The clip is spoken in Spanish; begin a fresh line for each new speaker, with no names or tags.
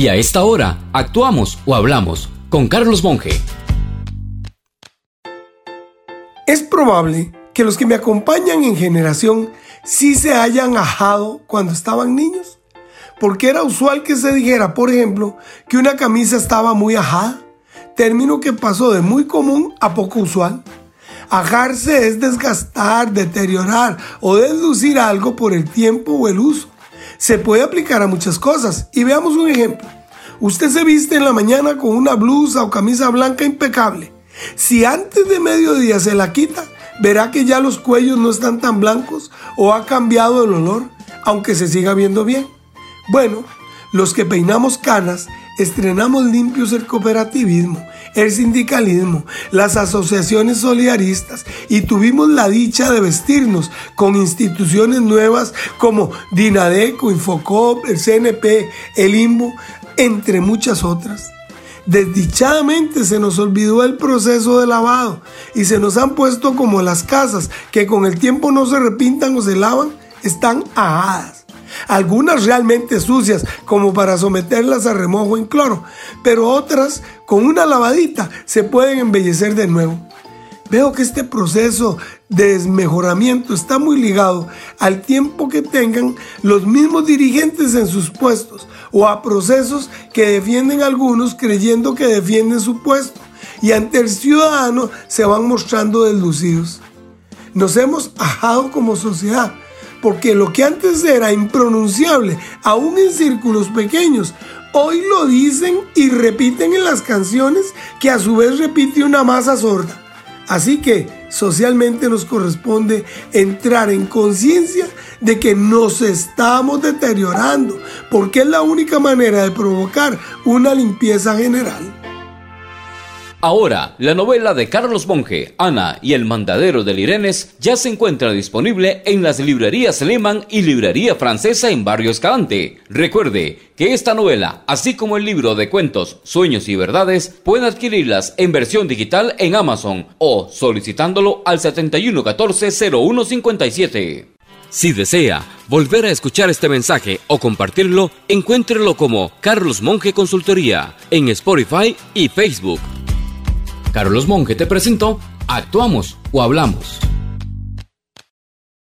Y a esta hora, actuamos o hablamos con Carlos Monge.
Es probable que los que me acompañan en generación sí se hayan ajado cuando estaban niños. Porque era usual que se dijera, por ejemplo, que una camisa estaba muy ajada, término que pasó de muy común a poco usual. Ajarse es desgastar, deteriorar o deslucir algo por el tiempo o el uso. Se puede aplicar a muchas cosas y veamos un ejemplo. Usted se viste en la mañana con una blusa o camisa blanca impecable. Si antes de mediodía se la quita, verá que ya los cuellos no están tan blancos o ha cambiado el olor, aunque se siga viendo bien. Bueno, los que peinamos canas estrenamos limpios el cooperativismo, el sindicalismo, las asociaciones solidaristas y tuvimos la dicha de vestirnos con instituciones nuevas como Dinadeco, Infocop, el CNP, el IMBO, entre muchas otras. Desdichadamente se nos olvidó el proceso de lavado y se nos han puesto como las casas que con el tiempo no se repintan o se lavan, están ajadas algunas realmente sucias como para someterlas a remojo en cloro, pero otras con una lavadita se pueden embellecer de nuevo. Veo que este proceso de desmejoramiento está muy ligado al tiempo que tengan los mismos dirigentes en sus puestos o a procesos que defienden algunos creyendo que defienden su puesto y ante el ciudadano se van mostrando deslucidos. Nos hemos ajado como sociedad porque lo que antes era impronunciable, aún en círculos pequeños, hoy lo dicen y repiten en las canciones que a su vez repite una masa sorda. Así que socialmente nos corresponde entrar en conciencia de que nos estamos deteriorando, porque es la única manera de provocar una limpieza general.
Ahora, la novela de Carlos Monge, Ana y el mandadero del Irenes ya se encuentra disponible en las librerías Lehman y Librería Francesa en Barrio Escalante. Recuerde que esta novela, así como el libro de cuentos Sueños y Verdades, pueden adquirirlas en versión digital en Amazon o solicitándolo al 7114-0157. Si desea volver a escuchar este mensaje o compartirlo, encuéntrelo como Carlos Monge Consultoría en Spotify y Facebook. Carlos Monge te presentó Actuamos o Hablamos.